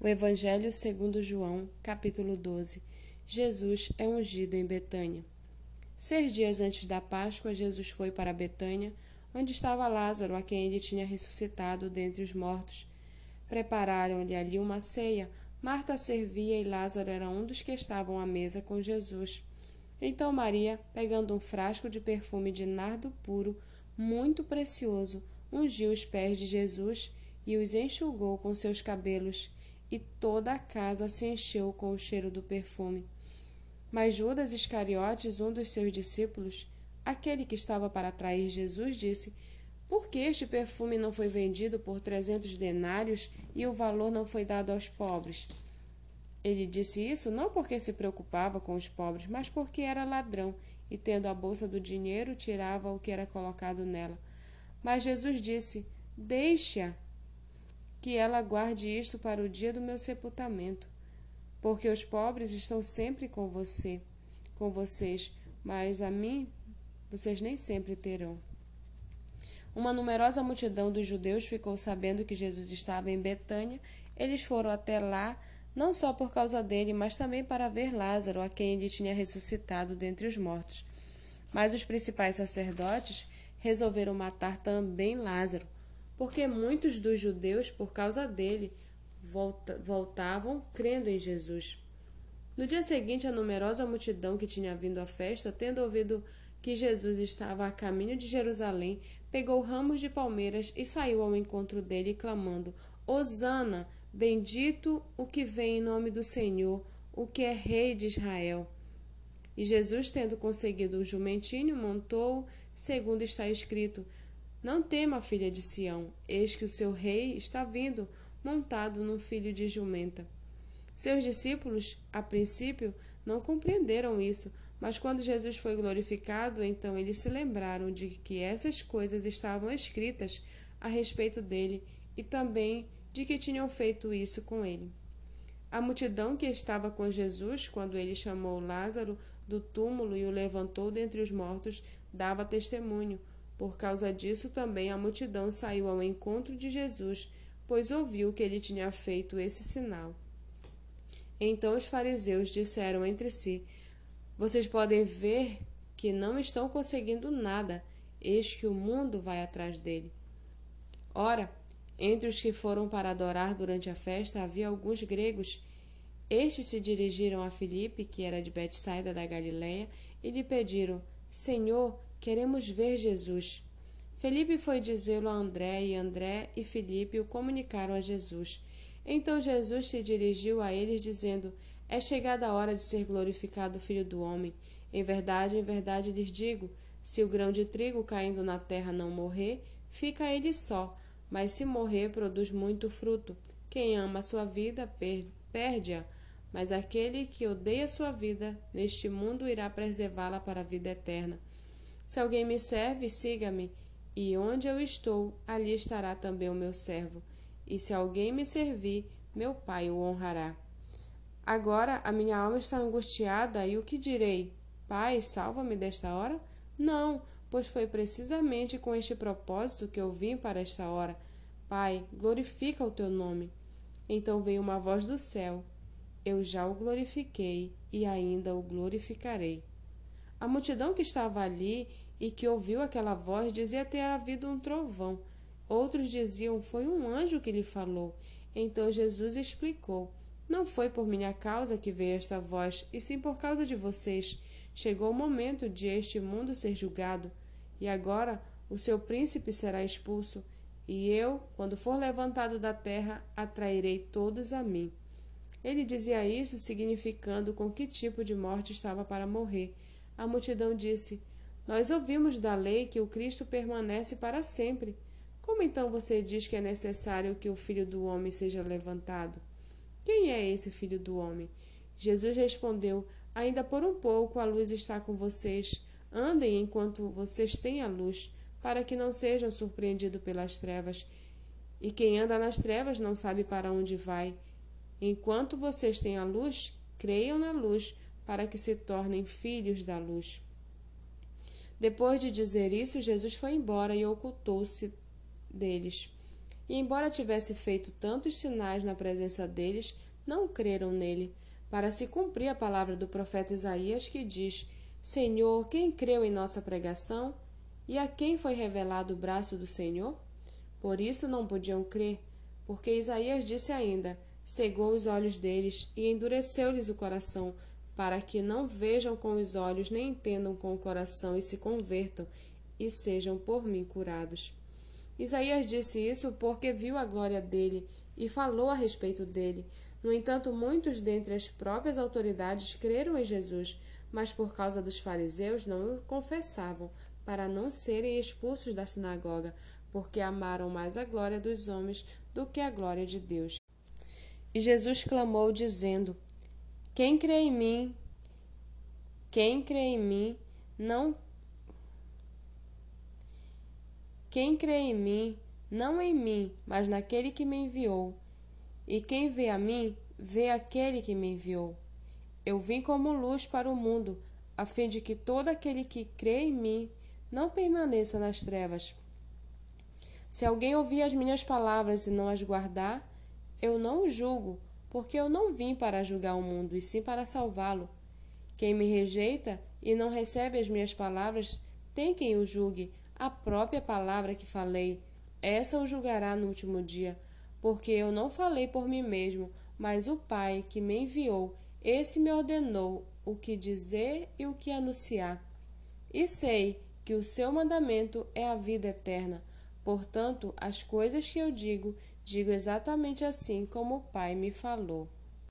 O Evangelho segundo João, capítulo 12. Jesus é ungido em Betânia. Seis dias antes da Páscoa, Jesus foi para Betânia, onde estava Lázaro, a quem ele tinha ressuscitado dentre os mortos. Prepararam-lhe ali uma ceia. Marta servia e Lázaro era um dos que estavam à mesa com Jesus. Então Maria, pegando um frasco de perfume de nardo puro, muito precioso, ungiu os pés de Jesus e os enxugou com seus cabelos e toda a casa se encheu com o cheiro do perfume. Mas Judas Iscariotes, um dos seus discípulos, aquele que estava para trair Jesus, disse: Por que este perfume não foi vendido por trezentos denários e o valor não foi dado aos pobres? Ele disse isso não porque se preocupava com os pobres, mas porque era ladrão e, tendo a bolsa do dinheiro, tirava o que era colocado nela. Mas Jesus disse: Deixe-a que ela guarde isto para o dia do meu sepultamento, porque os pobres estão sempre com você, com vocês, mas a mim vocês nem sempre terão. Uma numerosa multidão dos judeus ficou sabendo que Jesus estava em Betânia. Eles foram até lá, não só por causa dele, mas também para ver Lázaro, a quem ele tinha ressuscitado dentre os mortos. Mas os principais sacerdotes resolveram matar também Lázaro porque muitos dos judeus, por causa dele, volta, voltavam crendo em Jesus. No dia seguinte, a numerosa multidão que tinha vindo à festa, tendo ouvido que Jesus estava a caminho de Jerusalém, pegou ramos de palmeiras e saiu ao encontro dele, clamando: Hosana, bendito o que vem em nome do Senhor, o que é rei de Israel. E Jesus, tendo conseguido um jumentinho, montou, segundo está escrito: não tema, filha de Sião, eis que o seu rei está vindo, montado num filho de jumenta. Seus discípulos, a princípio, não compreenderam isso, mas quando Jesus foi glorificado, então eles se lembraram de que essas coisas estavam escritas a respeito dele e também de que tinham feito isso com ele. A multidão que estava com Jesus, quando ele chamou Lázaro do túmulo e o levantou dentre os mortos, dava testemunho por causa disso também a multidão saiu ao encontro de Jesus, pois ouviu que ele tinha feito esse sinal. Então os fariseus disseram entre si: Vocês podem ver que não estão conseguindo nada, eis que o mundo vai atrás dele. Ora, entre os que foram para adorar durante a festa havia alguns gregos. Estes se dirigiram a Filipe, que era de Betsaida da Galiléia, e lhe pediram: Senhor, Queremos ver Jesus. Felipe foi dizê-lo a André, e André e Felipe o comunicaram a Jesus. Então Jesus se dirigiu a eles, dizendo: É chegada a hora de ser glorificado o Filho do Homem. Em verdade, em verdade lhes digo: se o grão de trigo caindo na terra não morrer, fica ele só, mas se morrer, produz muito fruto. Quem ama a sua vida, perde-a, mas aquele que odeia sua vida, neste mundo irá preservá-la para a vida eterna. Se alguém me serve, siga-me, e onde eu estou, ali estará também o meu servo. E se alguém me servir, meu Pai o honrará. Agora a minha alma está angustiada, e o que direi? Pai, salva-me desta hora? Não, pois foi precisamente com este propósito que eu vim para esta hora. Pai, glorifica o teu nome. Então veio uma voz do céu: Eu já o glorifiquei e ainda o glorificarei. A multidão que estava ali e que ouviu aquela voz dizia ter havido um trovão. Outros diziam: Foi um anjo que lhe falou. Então Jesus explicou: Não foi por minha causa que veio esta voz, e sim por causa de vocês. Chegou o momento de este mundo ser julgado, e agora o seu príncipe será expulso, e eu, quando for levantado da terra, atrairei todos a mim. Ele dizia isso significando com que tipo de morte estava para morrer. A multidão disse: Nós ouvimos da lei que o Cristo permanece para sempre. Como então você diz que é necessário que o filho do homem seja levantado? Quem é esse filho do homem? Jesus respondeu: Ainda por um pouco a luz está com vocês. Andem enquanto vocês têm a luz, para que não sejam surpreendidos pelas trevas. E quem anda nas trevas não sabe para onde vai. Enquanto vocês têm a luz, creiam na luz, para que se tornem filhos da luz. Depois de dizer isso, Jesus foi embora e ocultou-se deles. e, embora tivesse feito tantos sinais na presença deles, não creram nele, para se cumprir a palavra do profeta Isaías que diz: Senhor, quem creu em nossa pregação? E a quem foi revelado o braço do Senhor? Por isso não podiam crer, porque Isaías disse ainda: cegou os olhos deles e endureceu-lhes o coração, para que não vejam com os olhos, nem entendam com o coração e se convertam e sejam por mim curados. Isaías disse isso porque viu a glória dele e falou a respeito dele. No entanto, muitos dentre as próprias autoridades creram em Jesus, mas por causa dos fariseus não o confessavam, para não serem expulsos da sinagoga, porque amaram mais a glória dos homens do que a glória de Deus. E Jesus clamou, dizendo: Quem crê em mim, quem crê em mim, não Quem crê em mim, não em mim, mas naquele que me enviou. E quem vê a mim, vê aquele que me enviou. Eu vim como luz para o mundo, a fim de que todo aquele que crê em mim não permaneça nas trevas. Se alguém ouvir as minhas palavras e não as guardar, eu não o julgo, porque eu não vim para julgar o mundo, e sim para salvá-lo. Quem me rejeita e não recebe as minhas palavras, tem quem o julgue a própria palavra que falei, essa o julgará no último dia, porque eu não falei por mim mesmo, mas o Pai que me enviou, esse me ordenou o que dizer e o que anunciar. E sei que o seu mandamento é a vida eterna. Portanto, as coisas que eu digo, digo exatamente assim como o Pai me falou.